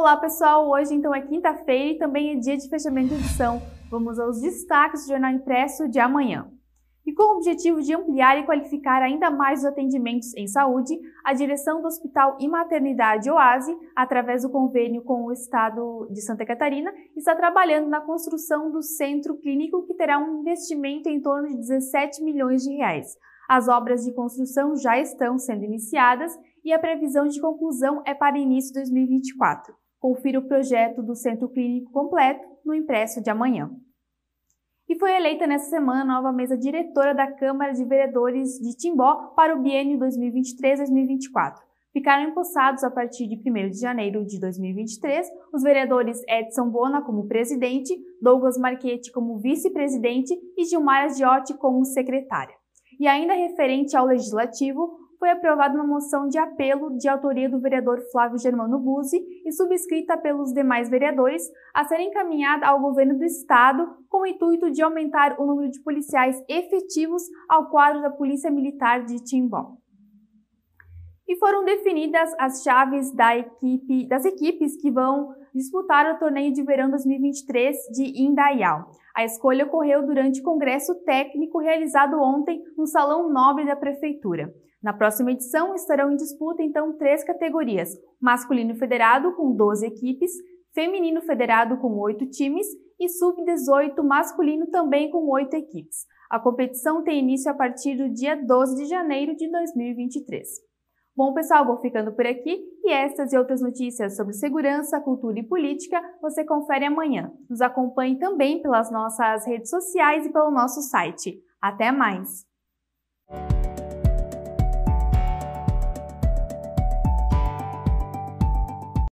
Olá pessoal, hoje então é quinta-feira e também é dia de fechamento de edição. Vamos aos destaques do jornal impresso de amanhã. E com o objetivo de ampliar e qualificar ainda mais os atendimentos em saúde, a direção do Hospital e Maternidade Oase, através do convênio com o Estado de Santa Catarina, está trabalhando na construção do centro clínico que terá um investimento em torno de 17 milhões de reais. As obras de construção já estão sendo iniciadas e a previsão de conclusão é para início de 2024. Confira o projeto do Centro Clínico completo no impresso de amanhã. E foi eleita nessa semana a nova mesa diretora da Câmara de Vereadores de Timbó para o biênio 2023-2024. Ficaram empossados a partir de 1 de janeiro de 2023 os vereadores Edson Bona como presidente, Douglas Marchetti como vice-presidente e Gilmar Giotti como secretária. E ainda referente ao legislativo, foi aprovada uma moção de apelo de autoria do vereador Flávio Germano Buzzi e subscrita pelos demais vereadores a ser encaminhada ao governo do estado com o intuito de aumentar o número de policiais efetivos ao quadro da Polícia Militar de Timbó. E foram definidas as chaves da equipe, das equipes que vão disputar o torneio de verão 2023 de Indaial. A escolha ocorreu durante o congresso técnico realizado ontem no Salão Nobre da Prefeitura. Na próxima edição estarão em disputa então três categorias: masculino federado com 12 equipes, feminino federado com 8 times e sub-18 masculino também com 8 equipes. A competição tem início a partir do dia 12 de janeiro de 2023. Bom, pessoal, vou ficando por aqui e estas e outras notícias sobre segurança, cultura e política você confere amanhã. Nos acompanhe também pelas nossas redes sociais e pelo nosso site. Até mais!